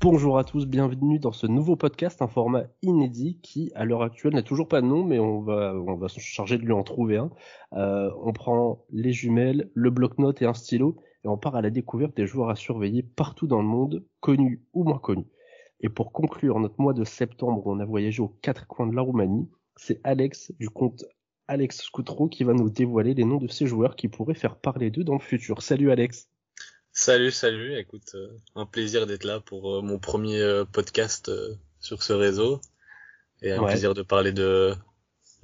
Bonjour à tous, bienvenue dans ce nouveau podcast, un format inédit qui, à l'heure actuelle, n'a toujours pas de nom, mais on va, on va se charger de lui en trouver un. Euh, on prend les jumelles, le bloc-notes et un stylo, et on part à la découverte des joueurs à surveiller partout dans le monde, connus ou moins connus. Et pour conclure notre mois de septembre, où on a voyagé aux quatre coins de la Roumanie, c'est Alex du compte Alex Scoutreau qui va nous dévoiler les noms de ces joueurs qui pourraient faire parler d'eux dans le futur. Salut Alex Salut, salut. Écoute, euh, un plaisir d'être là pour euh, mon premier euh, podcast sur ce réseau et un plaisir de parler de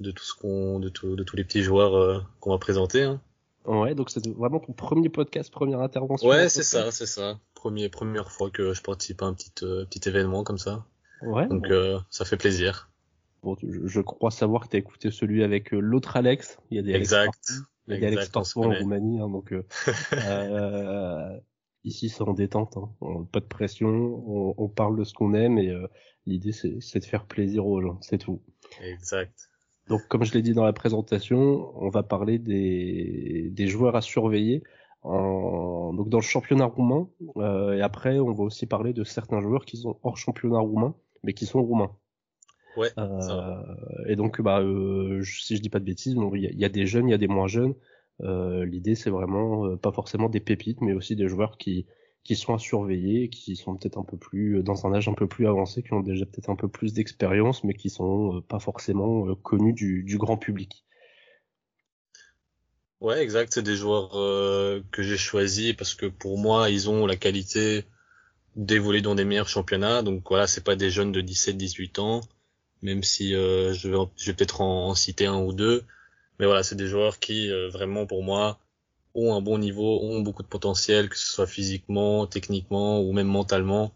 de tout ce qu'on de, tout, de tous les petits joueurs qu'on va présenter. Hein. Ouais, donc c'est vraiment ton premier podcast, première intervention. Ouais, c'est ça, c'est ça. Premier, première fois que je participe à un petit petit événement comme ça. Ouais. Donc ça fait plaisir. Bon, je, crois savoir que tu as écouté celui avec l'autre Alex. Il y a des exact. Il y a Alex en Roumanie, hein, donc euh, euh, ici c'est en détente, hein. pas de pression, on, on, parle de ce qu'on aime et euh, l'idée c'est de faire plaisir aux gens, c'est tout. Exact. Donc comme je l'ai dit dans la présentation, on va parler des, des joueurs à surveiller. En, donc dans le championnat roumain euh, et après on va aussi parler de certains joueurs qui sont hors championnat roumain mais qui sont roumains. Ouais. Euh, et donc, bah, euh, si je dis pas de bêtises, il y, y, a des jeunes, il y a des moins jeunes. Euh, L'idée, c'est vraiment euh, pas forcément des pépites, mais aussi des joueurs qui qui sont à surveiller, qui sont peut-être un peu plus dans un âge un peu plus avancé, qui ont déjà peut-être un peu plus d'expérience, mais qui sont pas forcément connus du, du, grand public. Ouais, exact. C'est des joueurs que j'ai choisis parce que pour moi, ils ont la qualité d'évoluer dans des meilleurs championnats. Donc voilà, c'est pas des jeunes de 17-18 ans même si euh, je vais, je vais peut-être en, citer un ou deux. Mais voilà, c'est des joueurs qui, euh, vraiment, pour moi, ont un bon niveau, ont beaucoup de potentiel, que ce soit physiquement, techniquement ou même mentalement,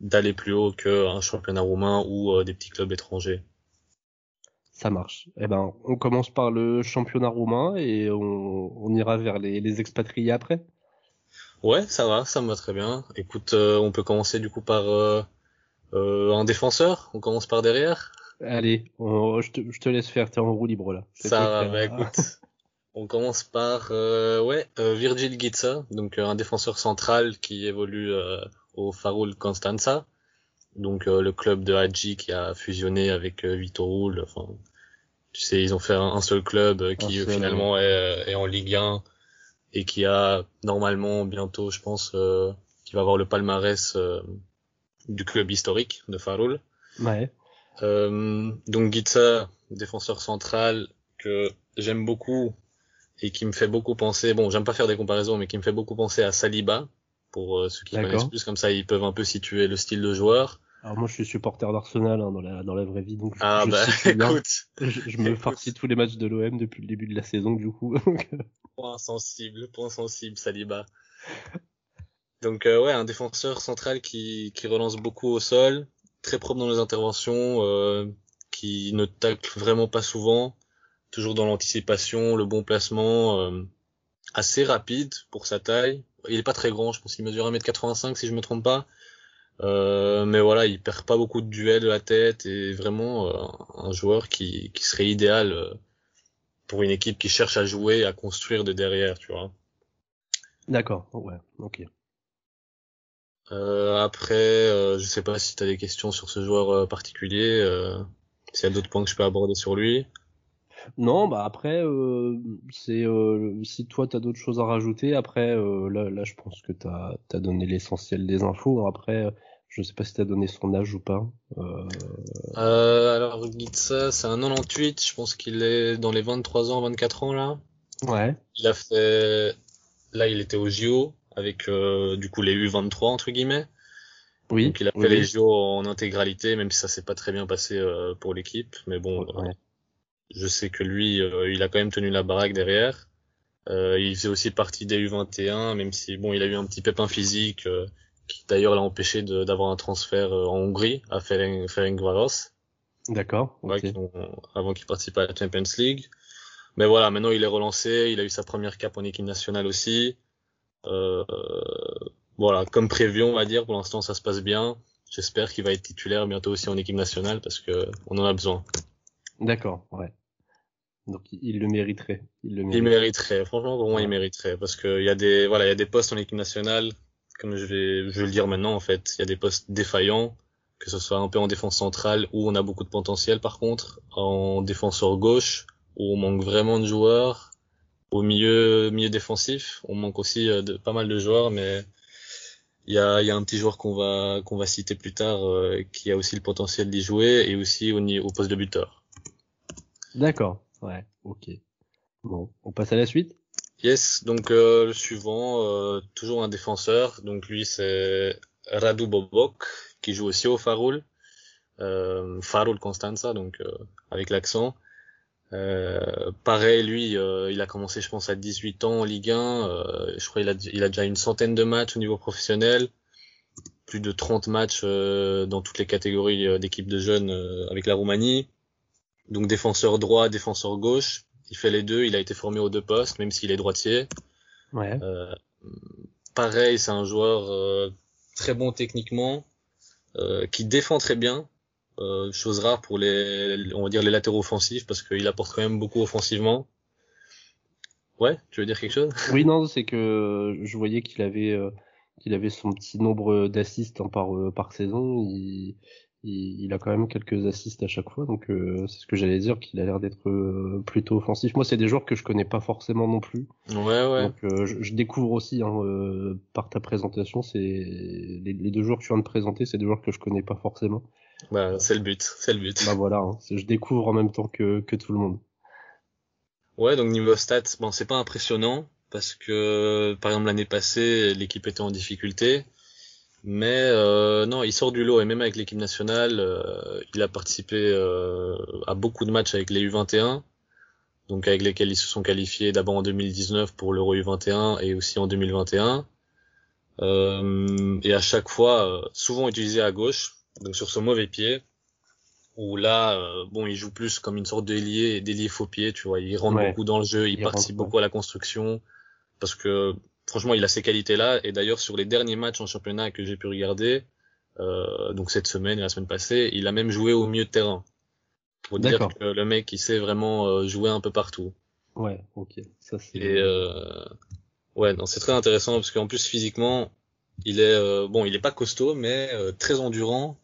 d'aller plus haut qu'un championnat roumain ou euh, des petits clubs étrangers. Ça marche. Eh ben, on commence par le championnat roumain et on, on ira vers les, les, expatriés après. Ouais, ça va, ça me va très bien. Écoute, on peut commencer du coup par euh, un défenseur, on commence par derrière. Allez, je, te, je, te, laisse faire, t'es en roue libre là. Ça va, bah écoute. on commence par euh, ouais, euh, Virgil Gitza, donc euh, un défenseur central qui évolue au Farul Constanza, donc le club de Hadji qui a fusionné avec Vitorul. Enfin, tu sais, ils ont fait un, seul club qui finalement est, est, en Ligue 1 et qui a normalement bientôt, je pense, qui va avoir le palmarès du club historique de Farul. Ouais. Euh, donc Gitsa, défenseur central que j'aime beaucoup et qui me fait beaucoup penser, bon j'aime pas faire des comparaisons, mais qui me fait beaucoup penser à Saliba, pour euh, ceux qui connaissent plus, comme ça ils peuvent un peu situer le style de joueur. Alors moi je suis supporter d'Arsenal hein, dans, la, dans la vraie vie, donc ah, je, bah, écoute, je, me farcis tous les matchs de l'OM depuis le début de la saison du coup. point sensible, point sensible Saliba. Donc euh, ouais, un défenseur central qui, qui relance beaucoup au sol, très propre dans les interventions, euh, qui ne tacle vraiment pas souvent, toujours dans l'anticipation, le bon placement, euh, assez rapide pour sa taille. Il est pas très grand, je pense qu'il mesure 1m85 si je me trompe pas. Euh, mais voilà, il perd pas beaucoup de duels de la tête et vraiment un joueur qui, qui serait idéal pour une équipe qui cherche à jouer, à construire de derrière, tu vois. D'accord, ouais, ok. Euh, après, euh, je sais pas si tu as des questions sur ce joueur euh, particulier, euh, s'il y a d'autres points que je peux aborder sur lui. Non, bah après, euh, c'est si toi tu as d'autres choses à rajouter, après là, là je pense que tu as, donné l'essentiel des infos. Après, je sais pas si tu as donné son âge ou pas. alors Gitsa, c'est un 98, je pense qu'il est dans les 23 ans, 24 ans là. Ouais. Il a fait, là il était au JO, avec euh, du coup les U23 entre guillemets. Oui. Donc il a fait les JO en intégralité, même si ça s'est pas très bien passé euh, pour l'équipe. Mais bon, je sais que lui, euh, il a quand même tenu la baraque derrière. il faisait aussi partie des U21, même si bon, il a eu un petit pépin physique qui d'ailleurs l'a empêché d'avoir un transfert en Hongrie à Ferencváros. D'accord. avant qu'il participe à la Champions League. Mais voilà, maintenant il est relancé, il a eu sa première cape en équipe nationale aussi. Euh, voilà, comme prévu, on va dire, pour l'instant ça se passe bien. J'espère qu'il va être titulaire bientôt aussi en équipe nationale parce que on en a besoin. D'accord, ouais. Donc il le mériterait. Il le mériterait. Franchement, pour moi, il mériterait parce qu'il y a des voilà, il y a des postes en équipe nationale comme je vais, je vais le dire maintenant en fait, il y a des postes défaillants, que ce soit un peu en défense centrale où on a beaucoup de potentiel par contre, en défenseur gauche où on manque vraiment de joueurs, au milieu milieu défensif, on manque aussi euh, de pas mal de joueurs, mais il y a, y a un petit joueur qu'on va qu'on va citer plus tard euh, qui a aussi le potentiel d'y jouer et aussi au, au poste de buteur. D'accord, ouais, ok. Bon, on passe à la suite. Yes, donc euh, le suivant, euh, toujours un défenseur. Donc lui c'est Radu Bobok qui joue aussi au Farul, euh, Farul Constanza, donc euh, avec l'accent. Euh, pareil, lui, euh, il a commencé, je pense, à 18 ans en Ligue 1. je crois qu'il a, il a déjà une centaine de matchs au niveau professionnel, plus de 30 matchs dans toutes les catégories d'équipes de jeunes avec la Roumanie. Donc défenseur droit, défenseur gauche il fait les deux, il a été formé aux deux postes, même s'il est droitier. Ouais. Euh, pareil, c'est un joueur euh, très bon techniquement, euh, qui défend très bien, euh, chose rare pour les, on va dire les latéraux offensifs, parce qu'il apporte quand même beaucoup offensivement. Ouais, tu veux dire quelque chose? Oui, non, c'est que je voyais qu'il avait euh, qu'il avait son petit nombre d'assists par euh, par saison. Il, il, a quand même quelques assists à chaque fois, donc euh, c'est ce que j'allais dire, qu'il a l'air d'être euh, plutôt offensif. Moi, c'est des joueurs que je connais pas forcément non plus. Ouais, ouais. Donc euh, je, découvre aussi hein, par ta présentation, c'est les, deux joueurs que tu viens de présenter, c'est des joueurs que je connais pas forcément. Bah, c'est le but, c'est le but. Bah voilà, hein, je découvre en même temps que, que tout le monde. Ouais, donc niveau stats, bon, c'est pas impressionnant parce que par exemple l'année passée, l'équipe était en difficulté. Mais euh, non, il sort du lot et même avec l'équipe nationale, euh, il a participé euh, à beaucoup de matchs avec les U21, donc avec lesquels ils se sont qualifiés d'abord en 2019 pour l'Euro U21 et aussi en 2021. Euh, et à chaque fois, euh, souvent utilisé à gauche, donc sur son mauvais pied, où là, euh, bon, il joue plus comme une sorte d'ailier, d'ailier faux pied, tu vois, il rentre beaucoup dans le jeu, il, participe beaucoup à la construction, parce que franchement, il a ces qualités-là. Et d'ailleurs, sur les derniers matchs en championnat que j'ai pu regarder, euh, donc cette semaine et la semaine passée, il a même joué au milieu de terrain. Pour dire que le mec, il sait vraiment euh, jouer un peu partout. Ouais, ok. Ça, c'est... Et euh, ouais, non, c'est très intéressant parce qu'en plus physiquement, il est euh, bon, il est pas costaud, mais euh, très endurant.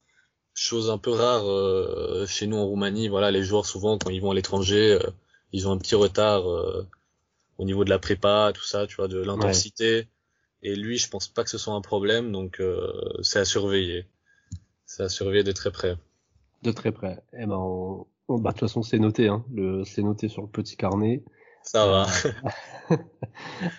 Chose un peu rare chez nous en Roumanie. Voilà, les joueurs souvent quand ils vont à l'étranger, ils ont un petit retard au niveau de la prépa, tout ça, tu vois, de l'intensité. Et lui, je pense pas que ce soit un problème, donc euh, c'est à surveiller. C'est à surveiller de très près. De très près. Eh ben, on... bah, de toute façon, c'est noté, hein. Le... c'est noté sur le petit carnet. Ça va.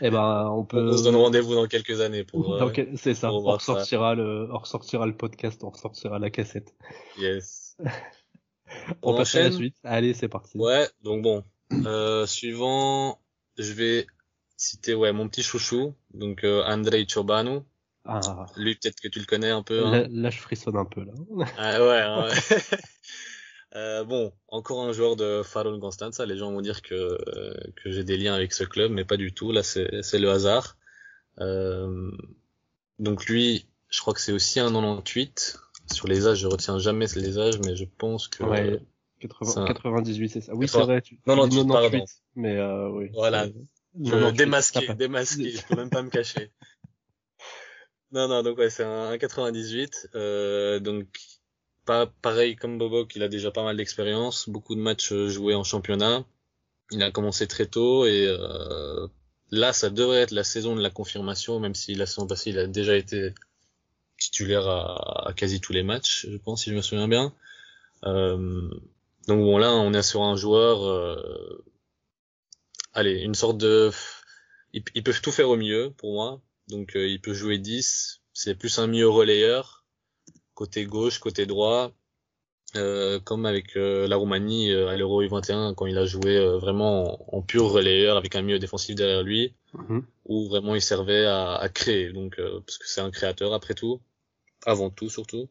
Eh ben, on peut. On se donne rendez-vous dans quelques années pour. Euh, c'est ça. On ressortira le, on ressortira le podcast, on ressortira la cassette. Yes. on, passe à la suite. Allez, c'est parti. Ouais. Donc bon, euh, suivant, je vais citer ouais mon petit chouchou, donc euh, Andrei Chobanu. Ah. Lui peut-être que tu le connais un peu. Hein. Là, je frissonne un peu là. ah ouais. ouais. euh, bon, encore un joueur de Farol Constanza. Les gens vont dire que que j'ai des liens avec ce club, mais pas du tout. Là, c'est c'est le hasard. Euh, donc lui, je crois que c'est aussi un 98. Sur les âges, je retiens jamais les âges, mais je pense que ouais. 98, c'est ça. Oui, c'est vrai. Tu, non, non, tu, 98, pardon. Mais euh, oui. Voilà. Je démasqué, démasqué. je peux même pas me cacher. Non, non, donc ouais, c'est un, 98. Euh, donc pas pareil comme Bobo, il a déjà pas mal d'expérience, beaucoup de matchs euh, joués en championnat. Il a commencé très tôt et euh, là, ça devrait être la saison de la confirmation, même si la saison passée, il a déjà été titulaire à, quasi tous les matchs, je pense, si je me souviens bien. Euh, donc bon là on est sur un joueur, euh... allez une sorte de, ils, peuvent tout faire au mieux pour moi. Donc il peut jouer 10, c'est plus un mieux relayeur, côté gauche, côté droit, euh, comme avec euh, la Roumanie à l'Euro U21 quand il a joué vraiment en, pur relayeur avec un milieu défensif derrière lui, mm-hmm. où vraiment il servait à, à créer, donc parce que c'est un créateur après tout, avant tout surtout.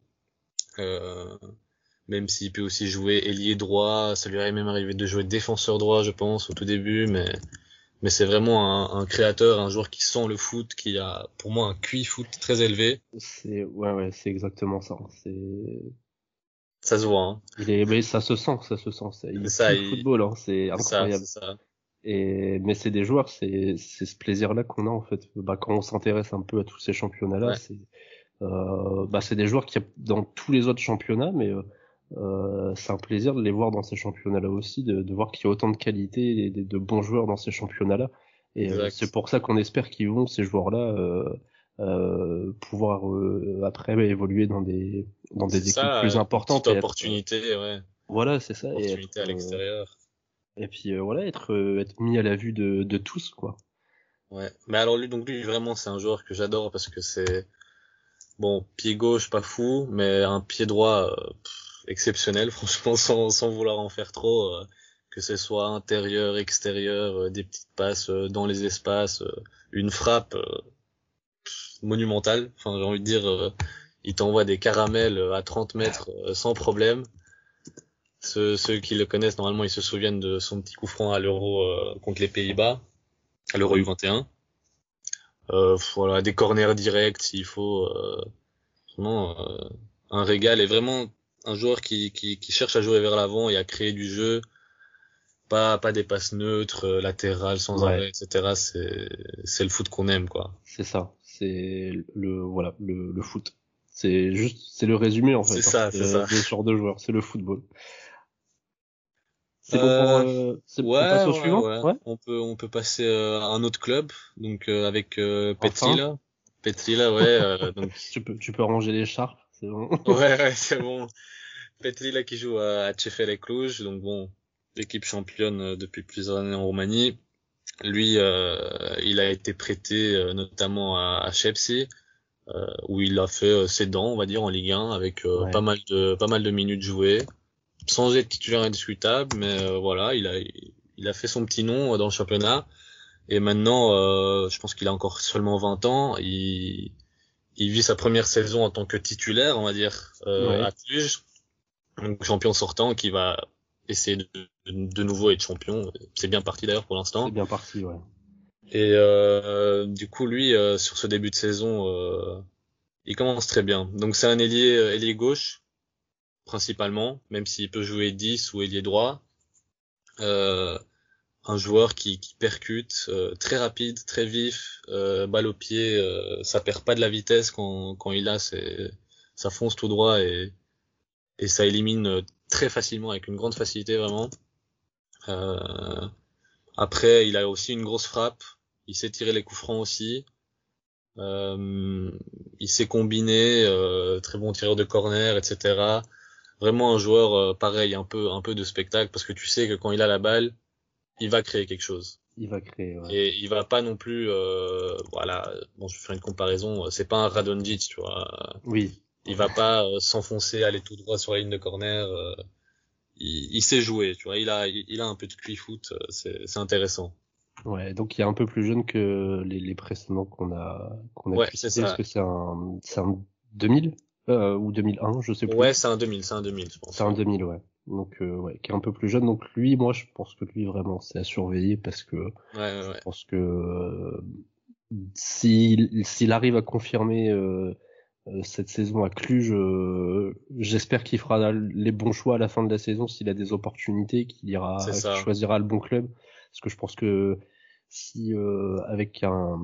Euh, même s'il peut aussi jouer ailier droit. Ça lui est même arrivé de jouer défenseur droit, je pense, au tout début, mais mais c'est vraiment un, un, créateur, un joueur qui sent le foot, qui a pour moi un QI foot très élevé. C'est ouais ouais, c'est exactement ça. C'est ça se voit. Hein. Il est mais ça se sent, ça se sent. Ça, il est ça, il... football, hein. c'est incroyable. Ça, ça. Et mais c'est des joueurs, c'est c'est ce plaisir-là qu'on a en fait. Bah, quand on s'intéresse un peu à tous ces championnats-là, c'est euh, bah, c'est des joueurs qui dans tous les autres championnats, mais euh, euh, c'est un plaisir de les voir dans ces championnats-là aussi, de, de voir qu'il y a autant de qualité et de, de bons joueurs dans ces championnats-là. Et euh, c'est pour ça qu'on espère qu'ils vont ces joueurs-là euh, euh, pouvoir après évoluer dans des dans des équipes plus importantes. Petite opportunité, ouais. Voilà, c'est ça. Opportunité et à l'extérieur. Et puis voilà, être être mis à la vue de, de tous, quoi. Ouais. Mais alors lui, donc lui vraiment, c'est un joueur que j'adore parce que c'est bon pied gauche pas fou, mais un pied droit exceptionnel, franchement, sans, sans vouloir en faire trop, euh, que ce soit intérieur, extérieur, euh, des petites passes euh, dans les espaces, une frappe monumentale. Enfin, j'ai envie de dire, il t'envoie des caramels à 30 mètres sans problème. Ceux, ceux, qui le connaissent, normalement, ils se souviennent de son petit coup franc à l'Euro contre les Pays-Bas, à l'Euro U21. Euh, voilà, des corners directs, s'il faut. vraiment, un régal. Et vraiment, un joueur qui, qui, qui, cherche à jouer vers l'avant et à créer du jeu, pas, pas des passes neutres, euh, latérales, sans arrêt, etc. C'est, c'est le foot qu'on aime, quoi. C'est ça. C'est le, voilà, le, le foot. C'est juste, c'est le résumé, en fait. C'est ça, c'est ça. Le genre de joueur, c'est le football. C'est bon pour, euh, euh ouais, on passe au suivant? ouais. On peut, on peut passer euh, à un autre club, donc avec euh, Petri là. Petri là, ouais. donc... tu peux, tu peux ranger c'est bon. ouais, ouais c'est bon. Petri là qui joue à, et Cluj, donc bon, l'équipe championne euh, depuis plusieurs années en Roumanie. Lui, euh, il a été prêté euh, notamment à, à Chelsea, euh, où il a fait ses dents, on va dire, en Ligue 1, avec pas mal de pas mal de minutes jouées, sans être titulaire indiscutable, mais voilà, il a il a fait son petit nom dans le championnat. Et maintenant, je pense qu'il a encore seulement 20 ans. Il, il vit sa première saison en tant que titulaire, on va dire, euh, à Cluj. Donc champion sortant qui va essayer de, de nouveau être champion. C'est bien parti d'ailleurs pour l'instant. C'est bien parti, ouais. Et euh, du coup, lui, euh, sur ce début de saison, euh, il commence très bien. Donc c'est un ailier, ailier gauche, principalement, même s'il peut jouer 10 ou ailier droit. Euh, un joueur qui, qui percute, euh, très rapide, très vif, euh, balle au pied, euh, ça perd pas de la vitesse quand, quand il a, c'est, ça fonce tout droit et, et ça élimine euh, très facilement, avec une grande facilité vraiment. Euh, après, il a aussi une grosse frappe, il sait tirer les coups francs aussi. Euh, il sait combiner, très bon tireur de corner, etc. Vraiment un joueur pareil, un peu un peu de spectacle parce que tu sais que quand il a la balle, il va créer quelque chose. Il va créer. Ouais. Et il va pas non plus, euh, voilà. Bon, je vais faire une comparaison. C'est pas un Radonjic, tu vois. Oui. Il va pas euh, s'enfoncer, aller tout droit sur la ligne de corner. Euh, il, il, sait jouer, tu vois. Il a, il, a un peu de cuit foot. Euh, c'est intéressant. Ouais, donc il est un peu plus jeune que les, les précédents qu'on a, qu'on a ouais, c'est ça. Parce que c'est un, c'est un 2000 euh, ou 2001, je sais plus. Ouais, c'est un 2000, c'est un 2000, je pense. C'est un 2000, ouais donc euh, ouais, qui est un peu plus jeune. Donc lui, moi, je pense que lui vraiment, c'est à surveiller parce que ouais, ouais, je pense que euh, s'il s'il arrive à confirmer euh cette saison à Cluj, j'espère qu'il fera les bons choix à la fin de la saison s'il a des opportunités, qu'il ira, qu'il choisira le bon club. Parce que je pense que si avec un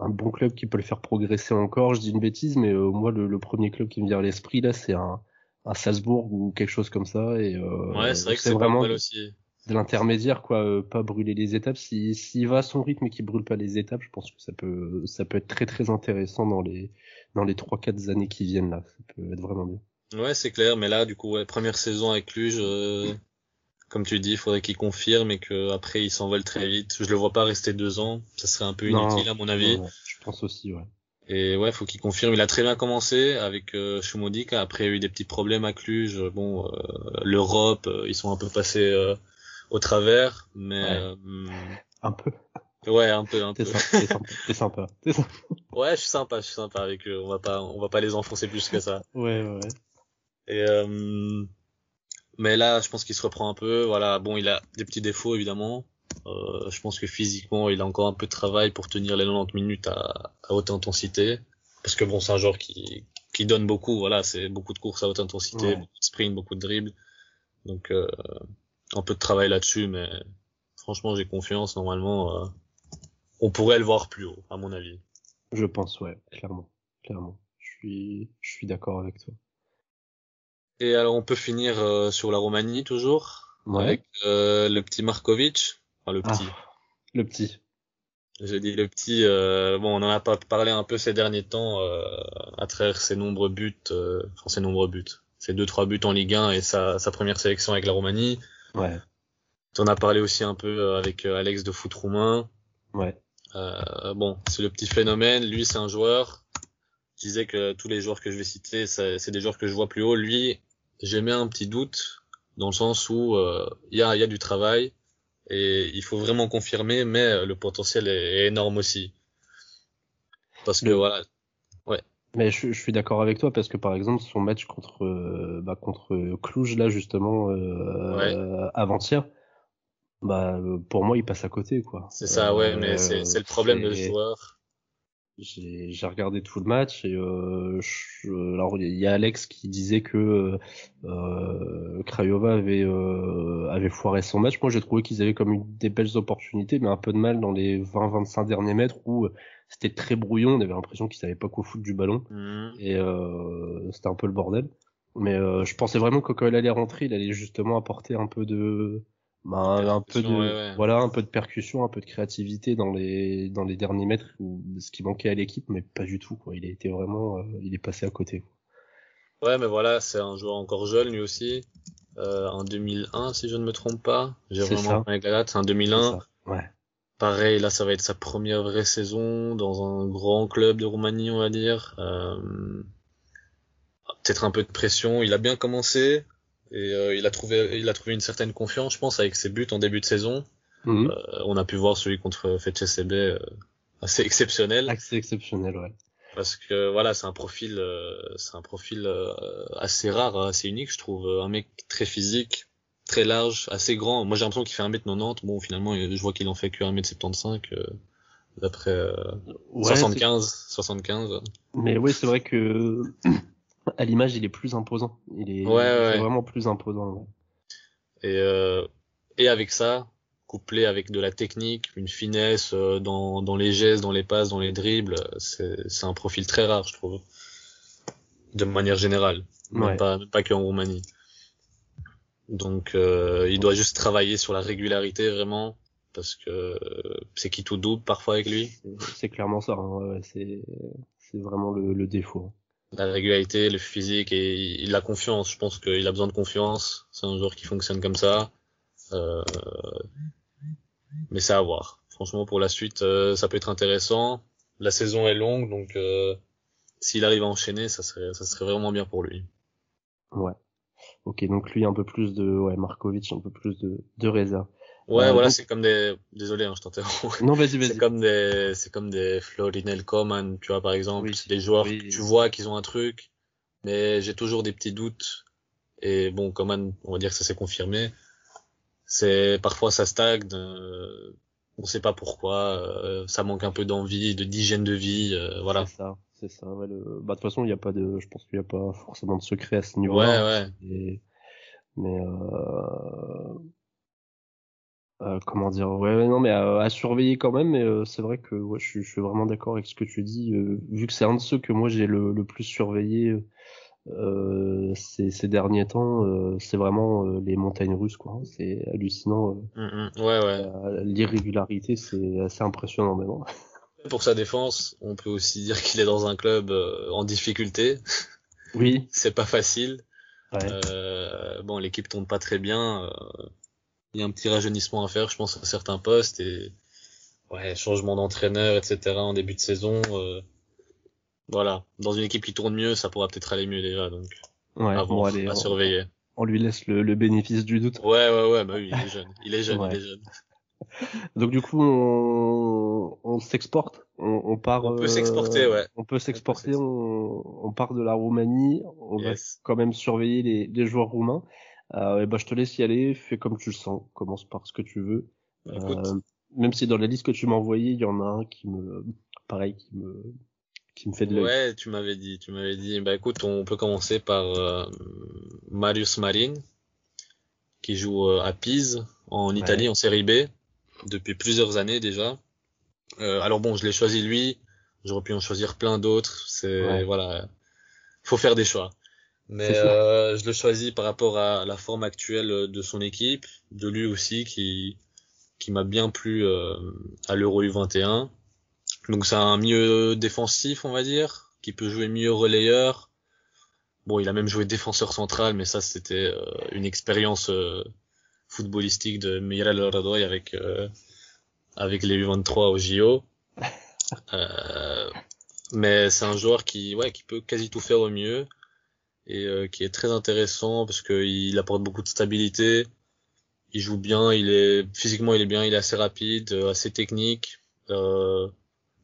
un bon club qui peut le faire progresser encore, je dis une bêtise, mais moi le, le, premier club qui me vient à l'esprit là, c'est un à Salzbourg ou quelque chose comme ça. Et euh, ouais, c'est vrai que c'est vraiment aussi. De l'intermédiaire, quoi, euh, pas brûler les étapes. S'il si, va à son rythme et qu'il brûle pas les étapes, je pense que ça peut, ça peut être très très intéressant dans les dans les trois quatre années qui viennent là. Ça peut être vraiment bien. Ouais, c'est clair. Mais là, du coup, ouais, première saison avec Cluj. Euh, comme tu dis, il faudrait qu'il confirme et que après il s'envole très vite. Je le vois pas rester deux ans, ça serait un peu inutile à mon avis. je pense aussi, ouais. Et ouais, faut qu'il confirme. Il a très bien commencé avec euh, Après, il y a eu des petits problèmes à Cluj. Bon, euh, l'Europe, euh, ils sont un peu passés euh, au travers, mais ouais. un peu. Ouais, un peu, un peu. T'es sympa, t'es sympa. Ouais, je suis sympa, je suis sympa avec eux. On va pas, on va pas les enfoncer plus que ça. ouais, ouais. Et mais là, je pense qu'il se reprend un peu. Voilà, bon, il a des petits défauts évidemment. Euh, je pense que physiquement, il a encore un peu de travail pour tenir les 90 minutes à, à haute intensité. Parce que bon, c'est un joueur qui, qui donne beaucoup. Voilà, c'est beaucoup de courses à haute intensité, beaucoup de sprint, beaucoup de dribble. Donc, euh, un peu de travail là-dessus, mais franchement, j'ai confiance. Normalement, euh, on pourrait le voir plus haut, à mon avis. Je pense, ouais, clairement, clairement. Je suis, je suis d'accord avec toi. Et alors, on peut finir euh, sur la Roumanie toujours, avec euh, le petit Markovic? Enfin, le petit. Ah, le petit. Je dis le petit. Euh, bon, on en a pas parlé un peu ces derniers temps à travers ses nombreux buts, enfin ses nombreux buts, ses deux trois buts en Ligue 1 et sa, sa première sélection avec la Roumanie. Ouais. On a parlé aussi un peu avec Alex de foot roumain. Ouais. Euh, bon, c'est le petit phénomène. Lui, c'est un joueur. Je disais que tous les joueurs que je vais citer, c'est des joueurs que je vois plus haut. Lui, j'ai mis un petit doute dans le sens où euh, il y, a, y, a, du travail et il faut vraiment confirmer, mais le potentiel est, énorme aussi. Parce que voilà. Mais je, je suis d'accord avec toi parce que par exemple son match contre euh, bah, contre Cluj là justement euh, ouais. avant-hier, bah pour moi il passe à côté quoi. C'est ça ouais mais c'est le problème de ce joueur. J'ai regardé tout le match et euh, je, alors il y a Alex qui disait que euh, Craiova avait euh, avait foiré son match. Moi j'ai trouvé qu'ils avaient comme une, des belles opportunités mais un peu de mal dans les 20-25 derniers mètres où c'était très brouillon. On avait l'impression qu'ils savaient pas quoi foutre du ballon mmh. et euh, c'était un peu le bordel. Mais euh, je pensais vraiment que quand il allait rentrer, il allait justement apporter un peu de bah, un peu de ouais, ouais. voilà un peu de percussion un peu de créativité dans les dans les derniers mètres ce qui manquait à l'équipe mais pas du tout quoi. Il a été vraiment euh, il est passé à côté quoi. ouais mais voilà c'est un joueur encore jeune lui aussi. Euh, en 2001 si je ne me trompe pas. J'ai vraiment avec la date c'est en 2001 ouais. Pareil là ça va être sa première vraie saison dans un grand club de Roumanie on va dire. Euh... peut-être un peu de pression. Il a bien commencé et euh, il a trouvé il a trouvé une certaine confiance je pense avec ses buts en début de saison. Mmh. euh, on a pu voir celui contre FCSB euh, assez exceptionnel. Assez exceptionnel ouais. Parce que voilà c'est un profil euh, c'est un profil euh, assez rare hein, assez unique je trouve. Un mec très physique très large assez grand. Moi j'ai l'impression qu'il fait 1m90 bon finalement je vois qu'il en fait que 1m75 d'après ouais, 75 75 mais oui c'est vrai que à l'image, il est plus imposant. Il est, ouais, ouais. est vraiment plus imposant. Ouais. Et, euh, et avec ça, couplé avec de la technique, une finesse euh, dans, dans les gestes, dans les passes, dans les dribbles, c'est un profil très rare, je trouve. De manière générale. Ouais. Même pas, même pas qu'en Roumanie. Donc, euh, il doit juste travailler sur la régularité, vraiment. Parce que c'est qui tout double parfois avec lui. C'est clairement ça. Hein. C'est vraiment le, le défaut la régularité, le physique et il a confiance. Je pense qu'il a besoin de confiance. C'est un joueur qui fonctionne comme ça. Euh... Mais c'est à voir. Franchement, pour la suite, euh, ça peut être intéressant. La saison est longue, donc euh, s'il arrive à enchaîner, ça serait, ça serait vraiment bien pour lui. Ouais. Ok, donc lui un peu plus de, ouais, Markovic un peu plus de, de réserve. Ouais, euh, voilà, donc... c'est comme des, désolé, hein, je t'interromps. Non, vas-y, vas-y. C'est comme des, c'est comme des Florinel Coman, tu vois, par exemple. Oui, des joueurs, oui. tu vois qu'ils ont un truc, mais j'ai toujours des petits doutes. Et bon, Coman, on va dire que ça s'est confirmé. C'est, parfois ça stagne, euh, on sait pas pourquoi, euh, ça manque un peu d'envie, de d'hygiène de vie, euh, voilà. C'est ça, c'est ça, ouais, le... bah, de toute façon, il y a pas de, je pense qu'il y a pas forcément de secret à ce Ouais, niveau-là. ouais. Et... Mais, euh... Comment dire ouais non mais à, à surveiller quand même mais euh, c'est vrai que ouais, je, suis, je suis vraiment d'accord avec ce que tu dis euh, vu que c'est un de ceux que moi j'ai le, le plus surveillé ces, ces derniers temps c'est vraiment les montagnes russes quoi c'est hallucinant mm -hmm. ouais ouais. L'irrégularité c'est assez impressionnant maintenant pour sa défense on peut aussi dire qu'il est dans un club en difficulté. Oui. C'est pas facile. Ouais. bon l'équipe tourne pas très bien il y a un petit rajeunissement à faire, je pense, à certains postes et ouais, changement d'entraîneur, etc. en début de saison. Euh, voilà, dans une équipe qui tourne mieux, ça pourra peut-être aller mieux déjà, donc ouais, à, bon, allez, à on, surveiller. On lui laisse le, le, bénéfice du doute. Ouais, ouais, ouais, bah oui, il est jeune, il est jeune, ouais. il est jeune. Donc du coup, on, on s'exporte, on, on, part. On peut s'exporter, ouais. On peut s'exporter, on, on, part de la Roumanie, on yes. va quand même surveiller les, les joueurs roumains. Euh, et bah, je te laisse y aller, fais comme tu le sens, commence par ce que tu veux. Euh, même si dans la liste que tu m'as envoyée, il y en a un qui me, pareil, qui me, qui me fait de. Ouais, tu m'avais dit, tu m'avais dit. Bah écoute, on peut commencer par euh, Marius Marin, qui joue euh, à Pise en Italie Ouais. en Série B. depuis plusieurs années déjà. Euh, alors bon, je l'ai choisi lui. J'aurais pu en choisir plein d'autres. C'est voilà, faut faire des choix. Mais euh, je le choisis par rapport à la forme actuelle de son équipe, de lui aussi qui qui m'a bien plu euh, à l'Euro U21. Donc c'est un mieux défensif, on va dire, qui peut jouer mieux relayeur. Bon, il a même joué défenseur central, mais ça c'était euh, une expérience euh, footballistique de Miguel Radoy avec avec les U23 au JO. mais c'est un joueur qui ouais qui peut quasi tout faire au mieux et qui est très intéressant parce qu'il apporte beaucoup de stabilité. Il joue bien, il est physiquement il est bien, il est assez rapide, euh, assez technique euh,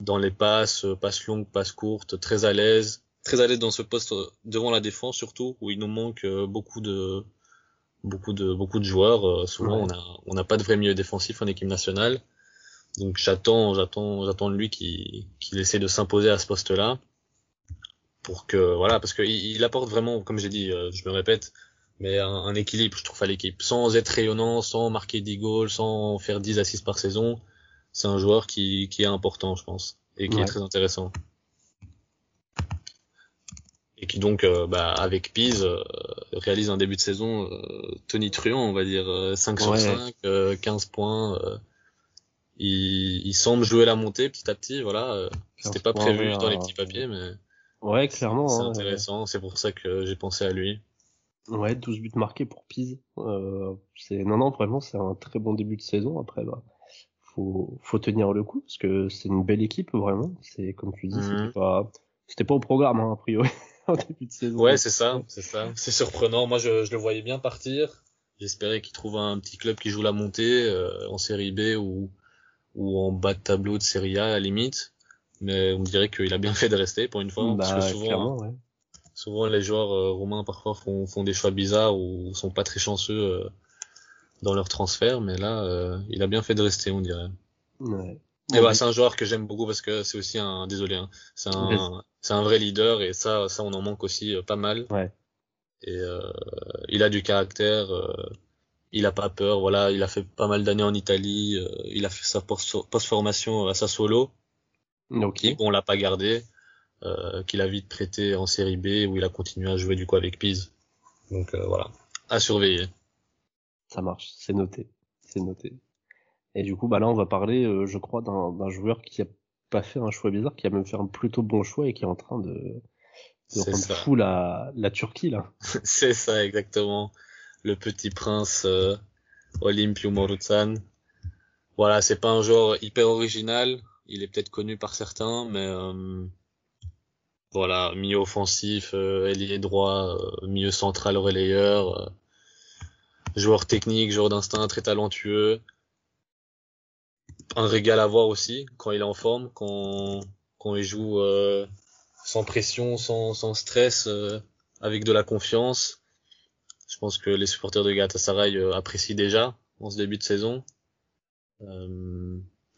dans les passes, euh, passes longues, passes courtes, très à l'aise, très à l'aise dans ce poste devant la défense surtout où il nous manque beaucoup de beaucoup de beaucoup de joueurs. souvent on a on n'a pas de vrai milieu défensif en équipe nationale, donc j'attends j'attends j'attends de lui qu'il qu'il essaie de s'imposer à ce poste-là pour que voilà parce qu'il il apporte vraiment comme j'ai dit, je me répète mais un, équilibre, je trouve, à l'équipe. Sans être rayonnant, sans marquer 10 goals, sans faire 10 assists par saison, c'est un joueur qui, qui est important, je pense, et qui est très intéressant. Et qui donc, euh, bah, avec Pise, euh, réalise un début de saison euh, Tony Truant, on va dire, 5 sur 5, 15 points. Il, il, semble jouer la montée petit à petit, voilà. C'était pas prévu dans les petits papiers, mais... Ouais, clairement. C'est hein, intéressant, c'est pour ça que j'ai pensé à lui. Ouais, 12 buts marqués pour Pise. Euh, c'est non non vraiment c'est un très bon début de saison. Après bah faut faut tenir le coup parce que c'est une belle équipe vraiment. C'est comme tu dis c'était mhm. pas c'était pas au programme hein, a priori en début de saison. Ouais c'est ça c'est ça. C'est surprenant. Moi je, je le voyais bien partir. J'espérais qu'il trouve un petit club qui joue la montée euh, en série B ou ou en bas de tableau de série A à la limite. Mais on dirait qu'il a bien fait de rester pour une fois parce que bah, souvent ouais souvent les joueurs euh, romains parfois font, font des choix bizarres ou sont pas très chanceux euh, dans leur transfert, mais là, euh, il a bien fait de rester, on dirait. Ouais. Et bah, c'est un joueur que j'aime beaucoup parce que c'est aussi un, désolé, hein, c'est un, c'est un vrai leader et ça, ça on en manque aussi pas mal. Ouais. Et il a du caractère, il a pas peur, voilà, il a fait pas mal d'années en Italie, il a fait sa post-formation à Sassuolo. Ok. on l'a pas gardé. Euh, qu'il a vite prêté en série B où il a continué à jouer du coup avec Pise. Donc euh, voilà, à surveiller. Ça marche, c'est noté, c'est noté. Et du coup, bah là, on va parler, euh, je crois, d'un joueur qui a pas fait un choix bizarre, qui a même fait un plutôt bon choix et qui est en train de, de rendre fou la, la Turquie là. c'est ça, exactement. Le petit prince euh, Olympio Morutsan. Voilà, c'est pas un joueur hyper original. Il est peut-être connu par certains, mais voilà, milieu offensif, euh, ailier droit, euh, milieu central relayeur, euh, joueur technique, joueur d'instinct très talentueux. Un régal à voir aussi quand il est en forme, quand, quand il joue euh, sans pression, sans, sans stress, avec de la confiance. Je pense que les supporters de Galatasaray apprécient déjà en ce début de saison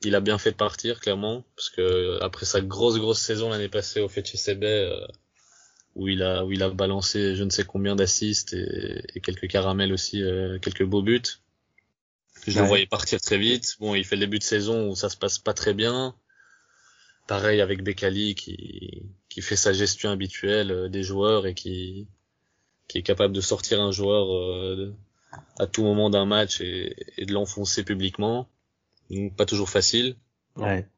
il a bien fait de partir clairement parce que après sa grosse grosse saison l'année passée au FCB euh, où il a où il a balancé je ne sais combien d'assists et, quelques caramels aussi euh, quelques beaux buts. Je le voyais partir très vite. Bon il fait le début de saison où ça se passe pas très bien. Pareil avec Bekali qui qui fait sa gestion habituelle euh, des joueurs et qui qui est capable de sortir un joueur euh, à tout moment d'un match et, et de l'enfoncer publiquement pas toujours facile. Ouais.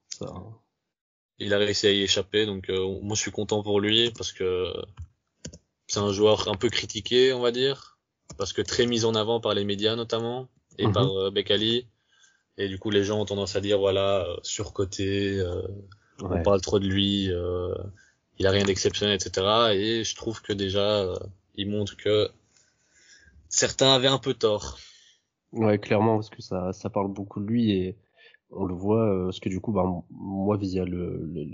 Il a réussi à y échapper, donc euh, moi je suis content pour lui parce que c'est un joueur un peu critiqué, on va dire, parce que très mis en avant par les médias notamment et mhm. par euh, Bekali. Et du coup, les gens ont tendance à dire voilà euh, surcoté, euh, on parle trop de lui, euh, il a rien d'exceptionnel, etc. Et je trouve que déjà, il montre que certains avaient un peu tort. Ouais, clairement, parce que ça, ça parle beaucoup de lui et on le voit, euh, parce que du coup, bah, moi, via le, le,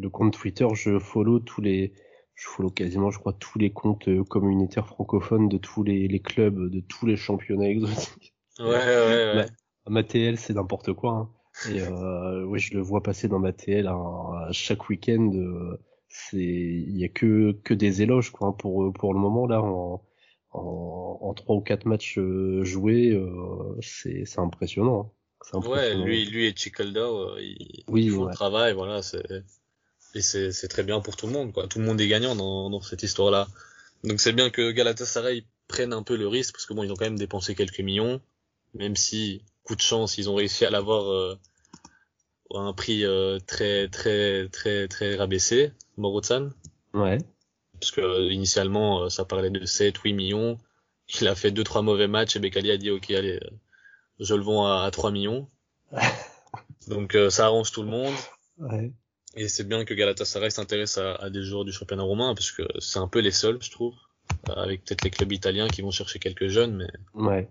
le, compte Twitter, je follow tous les, je follow quasiment, je crois, tous les comptes euh, communautaires francophones de tous les, les clubs, de tous les championnats exotiques. Ouais, ouais, ouais. Ma, TL, c'est n'importe quoi. Hein. Et euh, ouais, je le vois passer dans ma TL hein, chaque week-end. Euh, c'est, il y a que que des éloges quoi hein, pour pour le moment là. En, en, trois ou quatre matchs euh, joués, euh, c'est impressionnant. Hein. Ouais, lui, lui et Chickeldo, ils, ils, font le travail, voilà, et c'est très bien pour tout le monde, quoi. Tout le monde est gagnant dans, dans cette histoire-là. Donc c'est bien que Galatasaray prenne un peu le risque parce que bon, ils ont quand même dépensé quelques millions, même si coup de chance, ils ont réussi à l'avoir euh, à un prix euh, très très très très rabaissé, Morotsan. Ouais. Parce que euh, initialement ça parlait de 7 8 millions. Il a fait deux trois mauvais matchs et Bekali a dit OK, allez, je le vends à, à 3 millions. Donc ça arrange tout le monde. Ouais. Et c'est bien que Galatasaray s'intéresse à, à, des joueurs du championnat romain parce que c'est un peu les seuls, je trouve, avec peut-être les clubs italiens qui vont chercher quelques jeunes, mais ouais.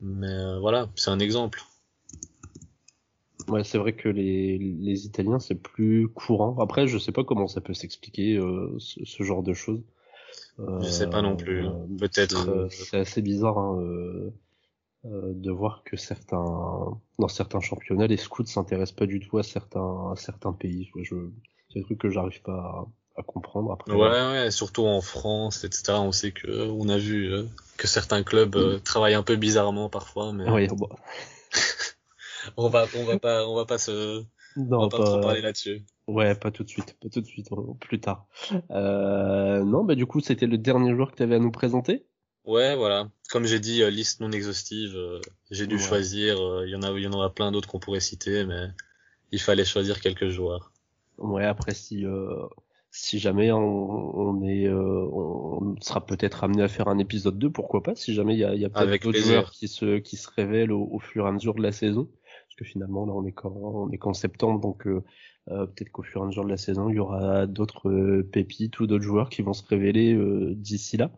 Mais euh, voilà, c'est un exemple. Ouais, c'est vrai que les, les Italiens c'est plus courant. Après, je sais pas comment ça peut s'expliquer euh, ce, ce, genre de choses. Euh, je sais pas non plus. Euh, Peut-être. C'est assez bizarre. Hein, euh, de voir que certains dans certains championnats les scouts s'intéressent pas du tout à certains à certains pays je c'est un truc que j'arrive pas à, comprendre après ouais ouais surtout en France etc on sait que on a vu euh, que certains clubs euh, travaillent un peu bizarrement parfois mais oui, bon. on va on va pas on va pas se non, on va pas, trop parler là-dessus ouais pas tout de suite pas tout de suite plus tard non bah du coup c'était le dernier joueur que tu avais à nous présenter Ouais, voilà. Comme j'ai dit, euh, liste non exhaustive. Euh, j'ai dû choisir. Euh, il y en a, il y en aura plein d'autres qu'on pourrait citer, mais il fallait choisir quelques joueurs. Ouais, après si si jamais on, on est, on sera peut-être amené à faire un épisode 2, pourquoi pas Si jamais il y a, y a peut-être d'autres joueurs qui se qui se révèlent au, fur et à mesure de la saison, parce que finalement là on est qu'en on est qu'en septembre, donc peut-être qu'au fur et à mesure de la saison, il y aura d'autres pépites ou d'autres joueurs qui vont se révéler d'ici là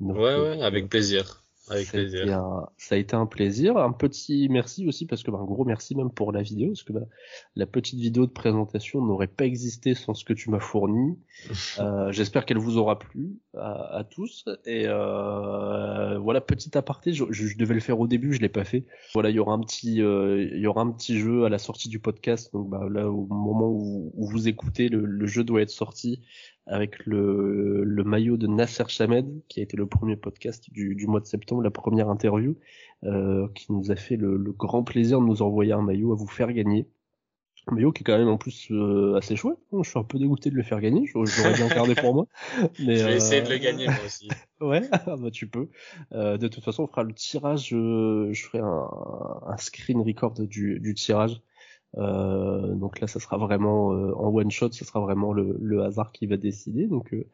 ouais, ouais, avec plaisir. Avec ça plaisir. A un, ça a été un plaisir. Un petit merci aussi parce que bah, un gros merci même pour la vidéo parce que bah, la petite vidéo de présentation n'aurait pas existé sans ce que tu m'as fourni. euh, J'espère qu'elle vous aura plu à, à tous. Et euh, voilà petit aparté, je, je, devais le faire au début, je l'ai pas fait. Voilà, il y aura un petit, euh, il y aura un petit jeu à la sortie du podcast. Donc bah, là au moment où, où vous écoutez, le, le, jeu doit être sorti avec le, le, maillot de Nasser Chamed, qui a été le premier podcast du, du mois de septembre, la première interview, euh, qui nous a fait le, le, grand plaisir de nous envoyer un maillot à vous faire gagner. Un maillot qui est quand même en plus euh, assez chouette. Je suis un peu dégoûté de le faire gagner. Je, l'aurais bien gardé pour moi. Mais, je vais essayer de le euh, gagner moi aussi. ouais, ah bah tu peux. Euh, de toute façon, on fera le tirage. je ferai un, un screen record du, du tirage euh, donc là, ça sera vraiment euh, en one shot, ça sera vraiment le, le, hasard qui va décider. Donc, euh,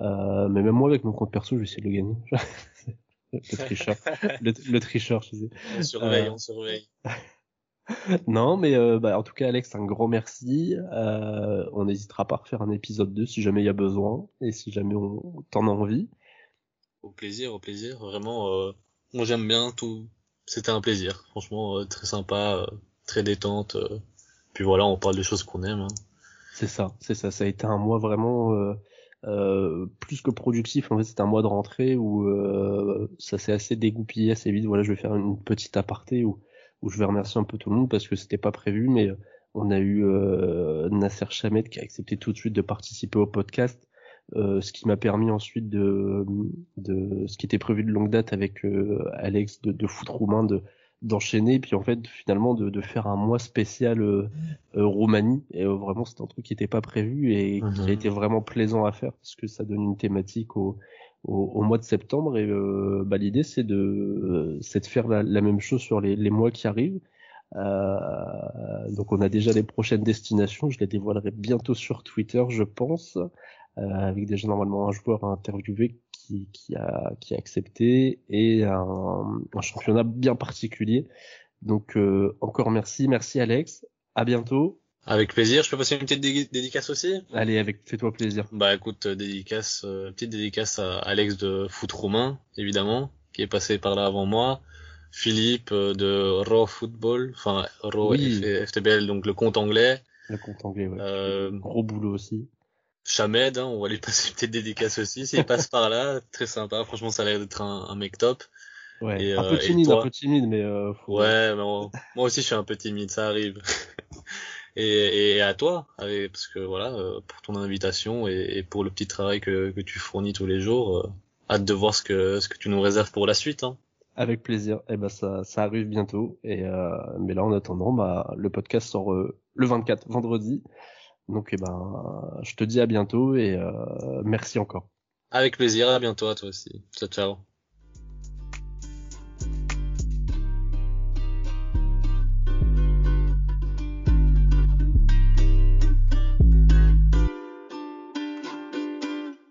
euh mais même moi avec mon compte perso, je vais essayer de le gagner. le tricheur, le, tricheur, je sais. On surveille, on surveille. non, mais bah, en tout cas, Alex, un grand merci. on n'hésitera pas à refaire un épisode 2 si jamais il y a besoin et si jamais on t'en a envie. Au plaisir, au plaisir. Vraiment, moi j'aime bien tout. C'était un plaisir, franchement, très sympa très détente. Euh. puis voilà, on parle des choses qu'on aime. Hein. C'est ça, c'est ça. Ça a été un mois vraiment euh, euh, plus que productif. En fait, c'était un mois de rentrée où ça s'est assez dégoupillé assez vite. Voilà, je vais faire une petite aparté où, où je vais remercier un peu tout le monde parce que c'était pas prévu, mais on a eu Nasser Chamed qui a accepté tout de suite de participer au podcast. Euh, ce qui m'a permis ensuite de, de ce qui était prévu de longue date avec Alex de, de foot roumain de d'enchaîner puis en fait finalement de, de faire un mois spécial euh, euh Roumanie. Et euh, vraiment c'était un truc qui n'était pas prévu et qui a mhm. été vraiment plaisant à faire parce que ça donne une thématique au, au, mois de septembre. Et euh, bah, l'idée c'est de c'est de faire la, même chose sur les, les mois qui arrivent. Donc on a déjà les prochaines destinations. Je les dévoilerai bientôt sur Twitter je pense avec déjà normalement un joueur à interviewer qui, a, qui a accepté et un, un championnat bien particulier. Donc euh, encore merci, merci Alex, à bientôt. Avec plaisir, je peux passer une petite dédicace aussi? Allez, avec fais-toi plaisir. Bah écoute, euh, dédicace, euh, petite dédicace à Alex de Foot Romain, évidemment, qui est passé par là avant moi. Philippe de Raw Football, enfin Raw FTBL, donc le compte anglais. Le compte anglais, ouais. Gros boulot aussi. Chamed, hein, on va lui passer une petite dédicace aussi. S'il passe par là, très sympa. Franchement, ça a l'air d'être un, mec top. Ouais, un peu euh, timide, un peu timide, mais. Euh, Ouais, mais moi aussi je suis un peu timide, ça arrive. et, et à toi, parce que voilà, euh, pour ton invitation et, pour le petit travail que, que tu fournis tous les jours. hâte de voir ce que ce que tu nous réserves pour la suite. Hein. Avec plaisir. Et eh ben ça, ça arrive bientôt. Et euh, mais là en attendant, bah le podcast sort euh, le 24 vendredi. Donc eh ben je te dis à bientôt et euh, merci encore. Avec plaisir. À bientôt à toi aussi. Ciao ciao.